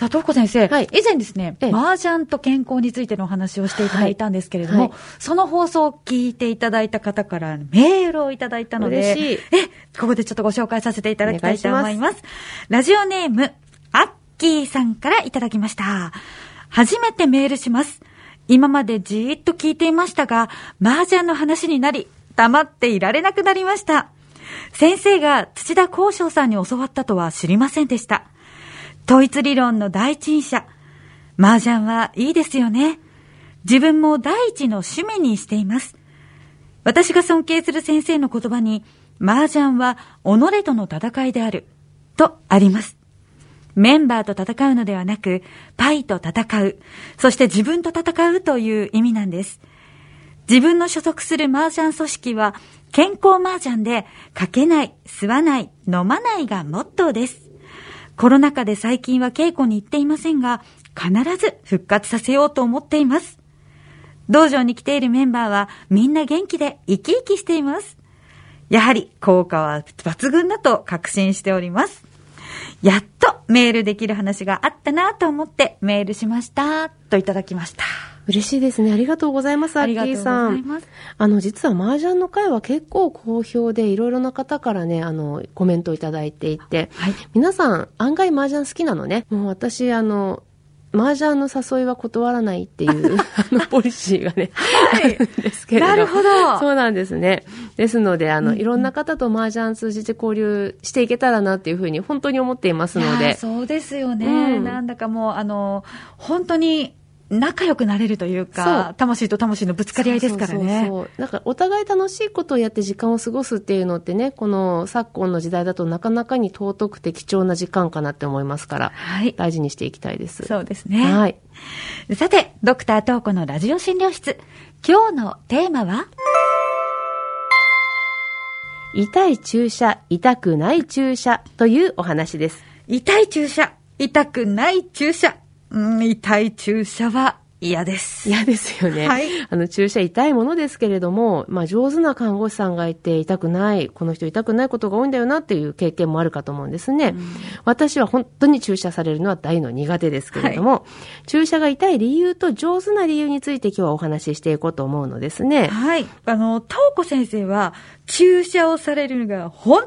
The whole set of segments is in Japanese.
さあ、東子先生、はい以前ですね、ええ麻雀と健康についてのお話をしていただいたんですけれども、はいはいその放送を聞いていただいた方からメールをいただいたので、嬉しいえ、ここでちょっとご紹介させていただきたいと思います。ラジオネーム、アッキーさんからいただきました。初めてメールします。今までじーっと聞いていましたが、麻雀の話になり、黙っていられなくなりました。先生が土田幸章さんに教わったとは知りませんでした。統一理論の第一人者。麻雀はいいですよね。自分も第一の趣味にしています。私が尊敬する先生の言葉に、麻雀は己との戦いである、とあります。メンバーと戦うのではなく、パイと戦う、そして自分と戦うという意味なんです。自分の所属する麻雀組織は、健康麻雀で、かけない、吸わない、飲まないがモットーです。コロナ禍で最近は稽古に行っていませんが、必ず復活させようと思っています。道場に来ているメンバーはみんな元気で生き生きしています。やはり効果は抜群だと確信しております。やっとメールできる話があったなと思ってメールしました。といただきました。嬉しいですね。ありがとうございます、アッキありがとうごーさん。ざいます。あの、実は麻雀の会は結構好評で、いろいろな方からね、あの、コメントをいただいていて、はい。皆さん、案外麻雀好きなのね。もう私、あの、麻雀の誘いは断らないっていう、あの、ポリシーがね、あるんですけれど。なるほどそうなんですね。ですので、あの、うんうんいろんな方と麻雀通じて交流していけたらなっていうふうに、本当に思っていますので。そうですよね、うんなんだかもう、あの、本当に仲良くなれるというそかう、魂と魂のぶつかり合いですからね。そうそうなんかお互い楽しいことをやって時間を過ごすっていうのってね、この昨今の時代だとなかなかに尊くて貴重な時間かなって思いますから、はい。大事にしていきたいです。そうですね。はい。さて、ドクタートーコのラジオ診療室。今日のテーマは？痛い注射、痛くない注射というお話です。痛い注射、痛くない注射。うん、痛い注射は嫌です。嫌ですよね。はいあの、注射痛いものですけれども、まあ、上手な看護師さんがいて痛くない、この人痛くないことが多いんだよなっていう経験もあるかと思うんですね。私は本当に注射されるのは大の苦手ですけれども、注射が痛い理由と上手な理由について今日はお話ししていこうと思うのですね。はい。あの、トウコ先生は、注射をされるのが本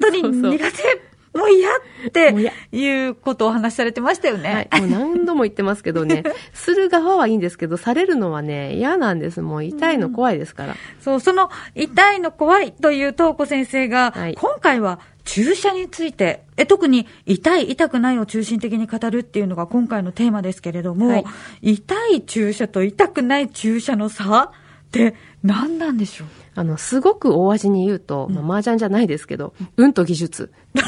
当に 苦手。もう嫌っていうことをお話しされてましたよね。はい。もう何度も言ってますけどね、する側はいいんですけど、されるのはね、嫌なんです。もう痛いの怖いですから。そう、その痛いの怖いというトウコ先生が、はい今回は注射について、え特に痛い、痛くないを中心的に語るっていうのが今回のテーマですけれども、はい痛い注射と痛くない注射の差って何なんでしょう？あの、すごく大味に言うと、まあ、麻雀じゃないですけど、運と技術。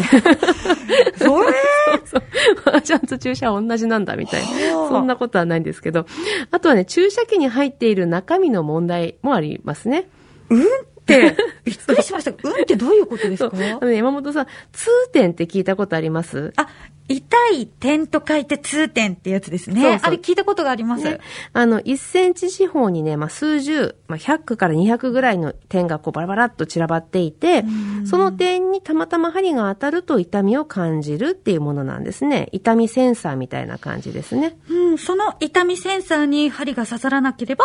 それ？そう。麻雀と注射は同じなんだみたいな。はあそんなことはないんですけど。あとはね、注射器に入っている中身の問題もありますね。うんって、びっくりしました。うんってどういうことですか？そう。あのね、山本さん、痛点って聞いたことあります？あ、痛い点と書いて痛点ってやつですね。そうそうあれ聞いたことがあります。ね、あの、1センチ四方にね、まあ、数十、まあ、100から200ぐらいの点がこうバラバラっと散らばっていて、その点にたまたま針が当たると痛みを感じるっていうものなんですね。痛みセンサーみたいな感じですね。うん、その痛みセンサーに針が刺さらなければ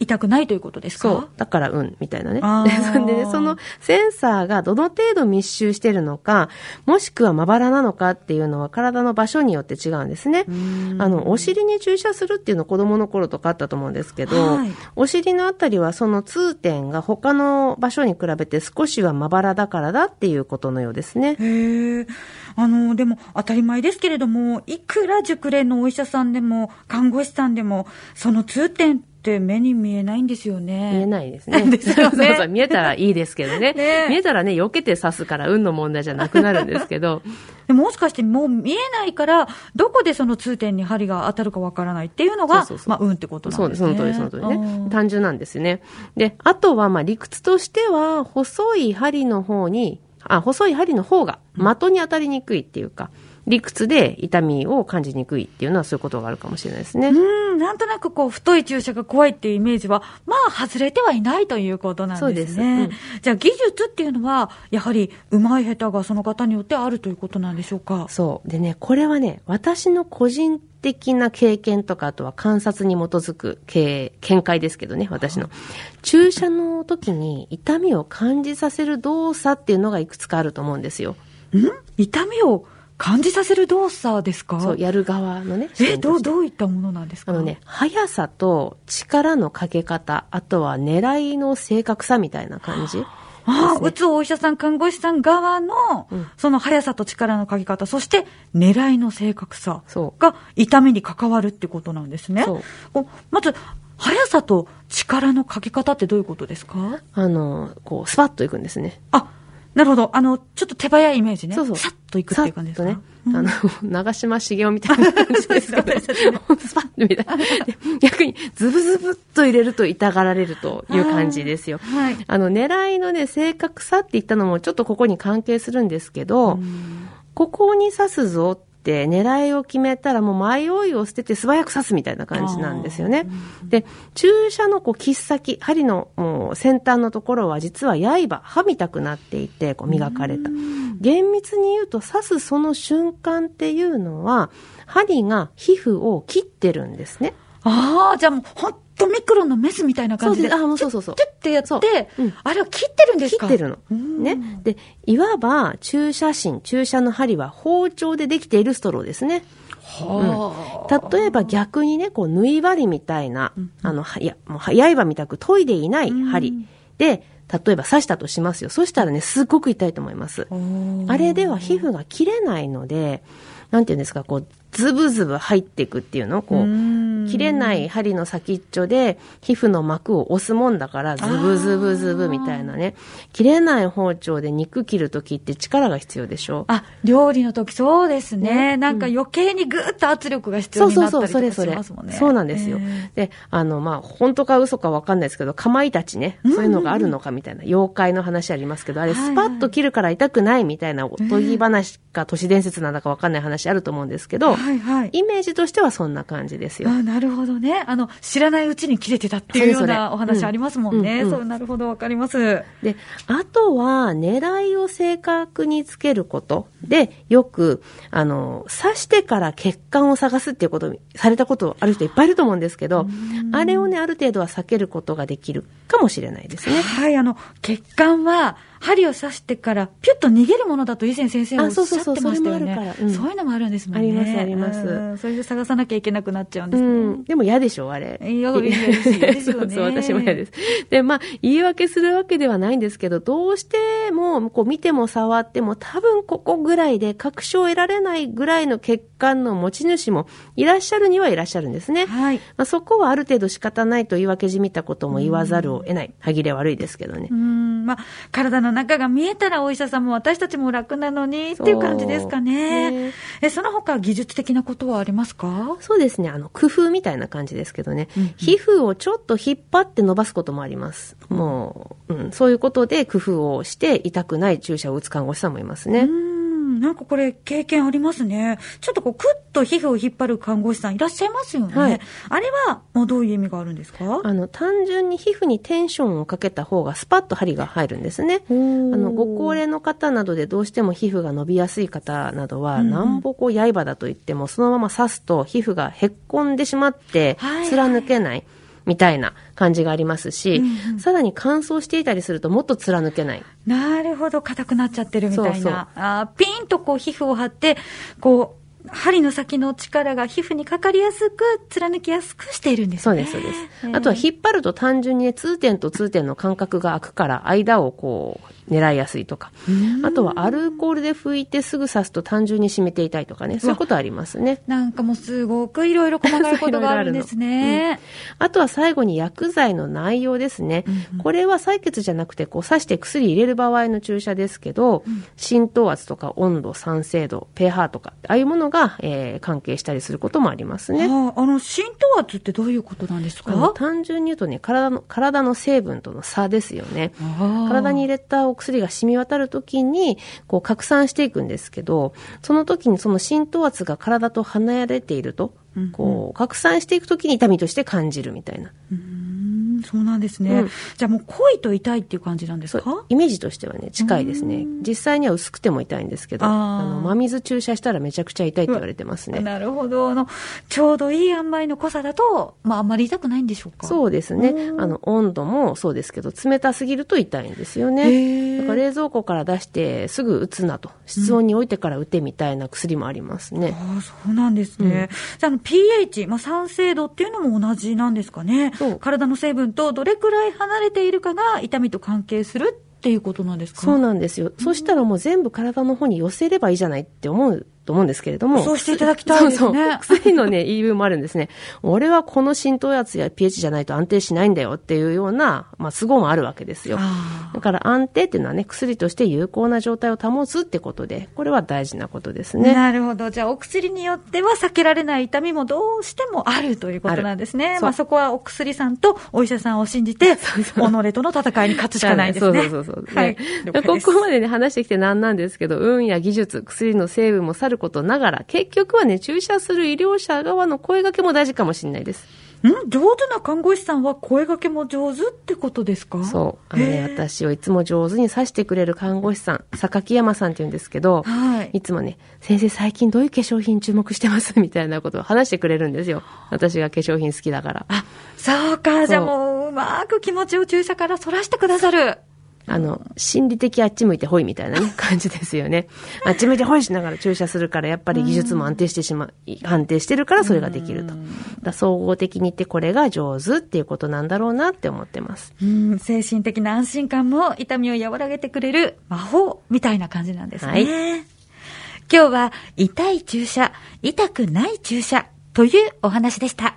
痛くないということですか？そう。だから、うん、みたいなね。でね、そのセンサーがどの程度密集してるのか、もしくはまばらなのかっていうのは体の場所によって違うんですね。あの、お尻に注射するっていうの子供の頃とかあったと思うんですけど、はいお尻のあたりはその痛点が他の場所に比べて少しはまばらだからだっていうことのようですね。へえ。あの、でも当たり前ですけれども、いくら熟練のお医者さんでも、看護師さんでも、その痛点って目に見えないんですよね。見えないですね。ですよねそうそう、見えたらいいですけどね。ね見えたらね、避けて刺すから運の問題じゃなくなるんですけど、でももしかしてもう見えないから、どこでその痛点に針が当たるかわからないっていうのが、そうそうそうまあ、運ってことなそうです、んですね。その通り、その通りねう。ん単純なんですね。で、あとは、まあ、理屈としては、細い針の方に、あ、細い針の方が的に当たりにくいっていうか、理屈で痛みを感じにくいっていうのはそういうことがあるかもしれないですね。うん、なんとなくこう、太い注射が怖いっていうイメージは、まあ、外れてはいないということなんですね。そうですうんじゃあ、技術っていうのは、やはり、上手い下手がその方によってあるということなんでしょうか？そう。でね、これはね、私の個人的な経験とか、あとは観察に基づく経見解ですけどね、私の。注射の時に痛みを感じさせる動作っていうのがいくつかあると思うんですよ。ん？痛みを感じさせる動作ですか？そう、やる側のね。視え、どう、どういったものなんですか？あのね、速さと力のかけ方、あとは狙いの正確さみたいな感じ。ああ、打つお医者さん、看護師さん側の、うんその速さと力のかけ方、そして狙いの正確さそうが痛みに関わるってことなんですね。そうまず、速さと力のかけ方ってどういうことですか？あの、こう、スパッといくんですね。あ、なるほど。あの、ちょっと手早いイメージね。そうそう。さっといくっていう感じですね。うんあの、長嶋茂雄みたいな感じですけど、スパッとみたいな。で逆に、ズブズブっと入れると痛がられるという感じですよ。はい。あの、狙いのね、正確さって言ったのもちょっとここに関係するんですけど、ここに刺すぞって狙いを決めたらもう迷いを捨てて素早く刺すみたいな感じなんですよね。で、注射のこう切っ先、針のもう先端のところは実は刃、刃みたくなっていて、こう磨かれた。厳密に言うと刺すその瞬間っていうのは、針が皮膚を切ってるんですね。ああ、じゃあもう、とミクロンのメスみたいな感じで。あもうそうそうそうチュッてやって、うんあれは切ってるんですか？切ってるの。うんね。で、いわば注射芯、注射の針は包丁でできているストローですね。はあ例えば逆にね、こう、縫い針みたいな、あの、はや、もう、刃みたく研いでいない針で、例えば刺したとしますよ。そしたらね、すっごく痛いと思います。あれでは皮膚が切れないので、なんていうんですか、こう、ズブズブ入っていくっていうの？こう切れない針の先っちょで、皮膚の膜を押すもんだから、ズブズブズブみたいなね。切れない包丁で肉切るときって力が必要でしょ？あ、料理の時そうですね。ねなんか余計にぐーっと圧力が必要そうそうそう、になったりとか。しますもんね。そうなんですよ。えで、あの、まあ、本当か嘘かわかんないですけど、かまいたちね、そういうのがあるのかみたいな、妖怪の話ありますけど、あれ、スパッと切るから痛くないみたいな、おとぎ話か都市伝説なんだかわかんない話あると思うんですけーど、はいはい。イメージとしてはそんな感じですよ。あなるほどね。あの、知らないうちに切れてたっていうようなお話ありますもんね。なるほど、わかります。で、あとは、狙いを正確につけることで、よく、あの、刺してから血管を探すっていうことをされたことある人いっぱいいると思うんですけど、あれをね、ある程度は避けることができるかもしれないですね。はい、あの、血管は、針を刺してから、ピュッと逃げるものだと以前先生おっしゃってましたよね。あそういうのもあるんですもんね。ありますありますうんそれで探さなきゃいけなくなっちゃうんでうすね。ん。でも嫌でしょ、あれ。嫌ですよねそう そう、私も嫌です。で、まあ、言い訳するわけではないんですけど、どうしても、こう見ても触っても、多分ここぐらいで確証を得られないぐらいの血管の持ち主もいらっしゃるにはいらっしゃるんですね。はい。まあ、そこはある程度仕方ないと言い訳じみたことも言わざるを得ない。歯切れ悪いですけどねう。ん、まあ、体の中が見えたらお医者さんも私たちも楽なのにっていう感じですかね。ねえ、その他技術的なことはありますか？そうですね。あの、工夫みたいな感じですけどね。うんうん皮膚をちょっと引っ張って伸ばすこともあります。もう、うん、そういうことで工夫をして痛くない注射を打つ看護師さんもいますね。うん、なんかこれ経験ありますね。ちょっとこう、クッと皮膚を引っ張る看護師さんいらっしゃいますよね。はいあれは、もうどういう意味があるんですか？あの、単純に皮膚にテンションをかけた方がスパッと針が入るんですね。ああの、ご高齢の方などでどうしても皮膚が伸びやすい方などは、うんうんなんぼこう刃だと言っても、そのまま刺すと皮膚がへっこんでしまってはいはい、貫けない。みたいな感じがありますし、うんうんさらに乾燥していたりするともっと貫けない。なるほど、硬くなっちゃってるみたいな。そうそうあーピンとこう皮膚を張って、こう、針の先の力が皮膚にかかりやすく、貫きやすくしているんですね。そうです、そうです。あとは引っ張ると単純にね、通点と通点の間隔が空くから、間をこう、狙いやすいとか。あとはアルコールで拭いてすぐ刺すと単純に締めていたいとかね、そういうことありますね。なんかもうすごくいろいろ細かいことがあるんですね。あとは最後に薬剤の内容ですね。うんうんこれは採血じゃなくて、こう刺して薬入れる場合の注射ですけど、浸透圧とか温度、酸性度、pH とか、ああいうものが、えー関係したりすることもありますね。あああの、浸透圧ってどういうことなんですか？単純に言うとね、体の、体の成分との差ですよね。体に入れたお薬が染み渡るときに、こう拡散していくんですけど、その時にその浸透圧が体と離れていると、こう、拡散していくときに痛みとして感じるみたいな。うん、そうなんですね。うんじゃあもう濃いと痛いっていう感じなんですか？イメージとしてはね、近いですね。実際には薄くても痛いんですけど、あの、真水注射したらめちゃくちゃ痛いって言われてますね。なるほど。あの、ちょうどいい塩梅の濃さだと、まああんまり痛くないんでしょうか？うそうですねう。んあの、温度もそうですけど、冷たすぎると痛いんですよへね。ーだから冷蔵庫から出してすぐ打つなと。室温に置いてから打てみたいな薬もありますね。ああ、そうなんですね。じゃあ、あの、pH、まあ、酸性度っていうのも同じなんですかね。体の成分とどれくらい離れているかが痛みと関係するっていうことなんですか？そうなんですよ。そしたらもう全部体の方に寄せればいいじゃないって思うと思うんですけれども。そうしていただきたいですねそうそう。薬のね、言い分もあるんですね。俺はこの浸透圧や pH じゃないと安定しないんだよっていうような、まあ、都合もあるわけですよ。あだから安定っていうのはね、薬として有効な状態を保つってことで、これは大事なことですあ、ね。なるほど。じゃあ、お薬によっては避けられない痛みもどうしてもあるということなんですね。あまあ、そこはお薬さんとお医者さんを信じて、己との戦いに勝つしかないですね。そうそうそうそう。はいね。ここまでね、話してきてなんなんですけど、運や技術、薬の成分もさることながら、結局はね、注射する医療者側の声掛けも大事かもしれないです。ん？上手な看護師さんは声掛けも上手ってことですか？そう。あのね、私をいつも上手に刺してくれる看護師さん、榊山さんって言うんですけど、はい。いつもね、先生最近どういう化粧品注目してます？みたいなことを話してくれるんですよ。私が化粧品好きだから。あ、そうか。じゃあもう、うまく気持ちを注射からそらしてくださる。あの、心理的あっち向いてほいみたいなね、感じですよね。あっち向いてほいしながら注射するから、やっぱり技術も安定してしまう、安定してるからそれができると。だ総合的に言ってこれが上手っていうことなんだろうなって思ってます。うん、精神的な安心感も痛みを和らげてくれる魔法みたいな感じなんですね。はい今日は痛い注射、痛くない注射というお話でした。